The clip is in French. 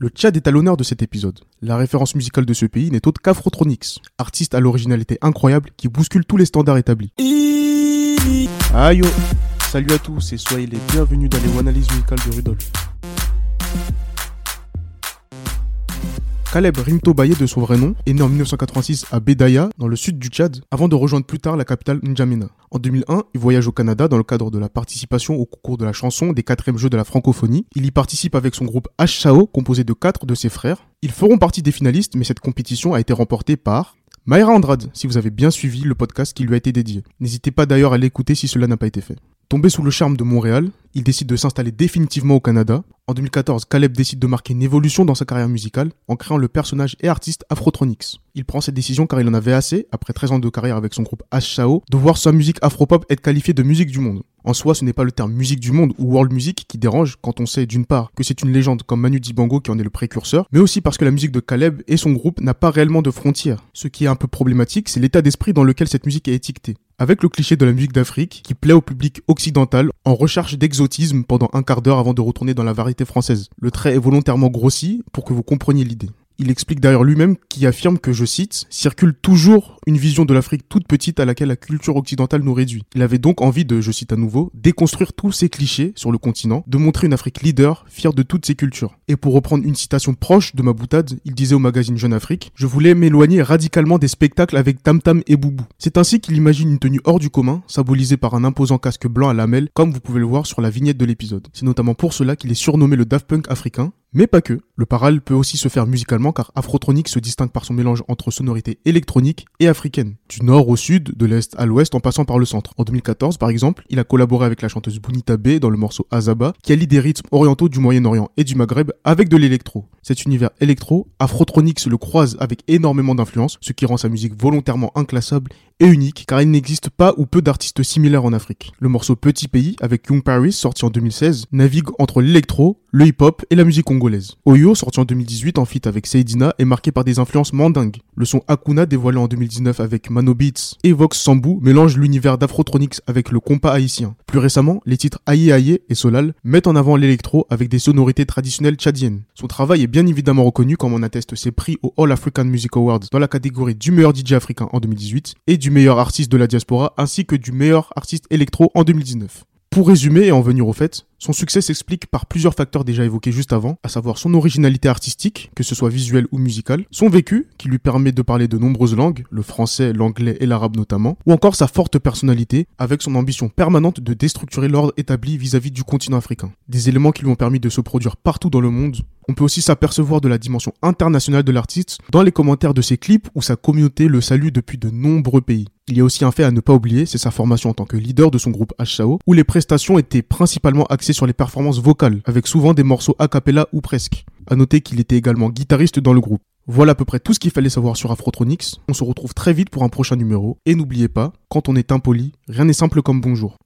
Le Tchad est à l'honneur de cet épisode. La référence musicale de ce pays n'est autre qu'Afrotronix, artiste à l'originalité incroyable qui bouscule tous les standards établis. Aïe yo Salut à tous et soyez les bienvenus dans les analyses musicales de Rudolf. Caleb Rimto Baye de son vrai nom est né en 1986 à Bedaya, dans le sud du Tchad, avant de rejoindre plus tard la capitale N'Djamena. En 2001, il voyage au Canada dans le cadre de la participation au concours de la chanson des quatrièmes jeux de la francophonie. Il y participe avec son groupe H-Sao, composé de quatre de ses frères. Ils feront partie des finalistes, mais cette compétition a été remportée par Mayra Andrade, si vous avez bien suivi le podcast qui lui a été dédié. N'hésitez pas d'ailleurs à l'écouter si cela n'a pas été fait. Tombé sous le charme de Montréal, il décide de s'installer définitivement au Canada. En 2014, Caleb décide de marquer une évolution dans sa carrière musicale en créant le personnage et artiste Afrotronix. Il prend cette décision car il en avait assez, après 13 ans de carrière avec son groupe H-Sao, de voir sa musique afropop être qualifiée de musique du monde. En soi, ce n'est pas le terme musique du monde ou world music qui dérange quand on sait d'une part que c'est une légende comme Manu Dibango qui en est le précurseur, mais aussi parce que la musique de Caleb et son groupe n'a pas réellement de frontières. Ce qui est un peu problématique, c'est l'état d'esprit dans lequel cette musique est étiquetée. Avec le cliché de la musique d'Afrique qui plaît au public occidental en recherche d'exotisme pendant un quart d'heure avant de retourner dans la variété française. Le trait est volontairement grossi pour que vous compreniez l'idée. Il explique d'ailleurs lui-même qui affirme que, je cite, circule toujours une vision de l'Afrique toute petite à laquelle la culture occidentale nous réduit. Il avait donc envie de, je cite à nouveau, déconstruire tous ces clichés sur le continent, de montrer une Afrique leader, fière de toutes ses cultures. Et pour reprendre une citation proche de ma boutade, il disait au magazine Jeune Afrique, je voulais m'éloigner radicalement des spectacles avec Tam Tam et Boubou. C'est ainsi qu'il imagine une tenue hors du commun, symbolisée par un imposant casque blanc à lamelles, comme vous pouvez le voir sur la vignette de l'épisode. C'est notamment pour cela qu'il est surnommé le Daft Punk africain, mais pas que. Le paral peut aussi se faire musicalement car Afrotronic se distingue par son mélange entre sonorités électroniques et africaines. Du nord au sud, de l'est à l'ouest en passant par le centre. En 2014 par exemple, il a collaboré avec la chanteuse Bounita B dans le morceau Azaba qui allie des rythmes orientaux du Moyen-Orient et du Maghreb avec de l'électro. Cet univers électro, Afrotronics le croise avec énormément d'influence, ce qui rend sa musique volontairement inclassable et unique car il n'existe pas ou peu d'artistes similaires en Afrique. Le morceau Petit Pays avec Young Paris sorti en 2016 navigue entre l'électro, le hip-hop et la musique congolaise. Sorti en 2018 en feat avec Seydina est marqué par des influences mandingues. Le son Akuna dévoilé en 2019 avec Mano Beats et Vox Sambou mélange l'univers d'Afrotronics avec le compas haïtien. Plus récemment, les titres Aïe Aïe et Solal mettent en avant l'électro avec des sonorités traditionnelles tchadiennes. Son travail est bien évidemment reconnu comme on atteste ses prix au All African Music Awards dans la catégorie du meilleur DJ africain en 2018 et du meilleur artiste de la diaspora ainsi que du meilleur artiste électro en 2019. Pour résumer et en venir au fait, son succès s'explique par plusieurs facteurs déjà évoqués juste avant, à savoir son originalité artistique, que ce soit visuelle ou musicale, son vécu, qui lui permet de parler de nombreuses langues, le français, l'anglais et l'arabe notamment, ou encore sa forte personnalité, avec son ambition permanente de déstructurer l'ordre établi vis-à-vis du continent africain. Des éléments qui lui ont permis de se produire partout dans le monde. On peut aussi s'apercevoir de la dimension internationale de l'artiste dans les commentaires de ses clips où sa communauté le salue depuis de nombreux pays. Il y a aussi un fait à ne pas oublier, c'est sa formation en tant que leader de son groupe HSAO, où les prestations étaient principalement axées sur les performances vocales, avec souvent des morceaux a cappella ou presque. À noter qu'il était également guitariste dans le groupe. Voilà à peu près tout ce qu'il fallait savoir sur Afrotronics. On se retrouve très vite pour un prochain numéro. Et n'oubliez pas, quand on est impoli, rien n'est simple comme bonjour.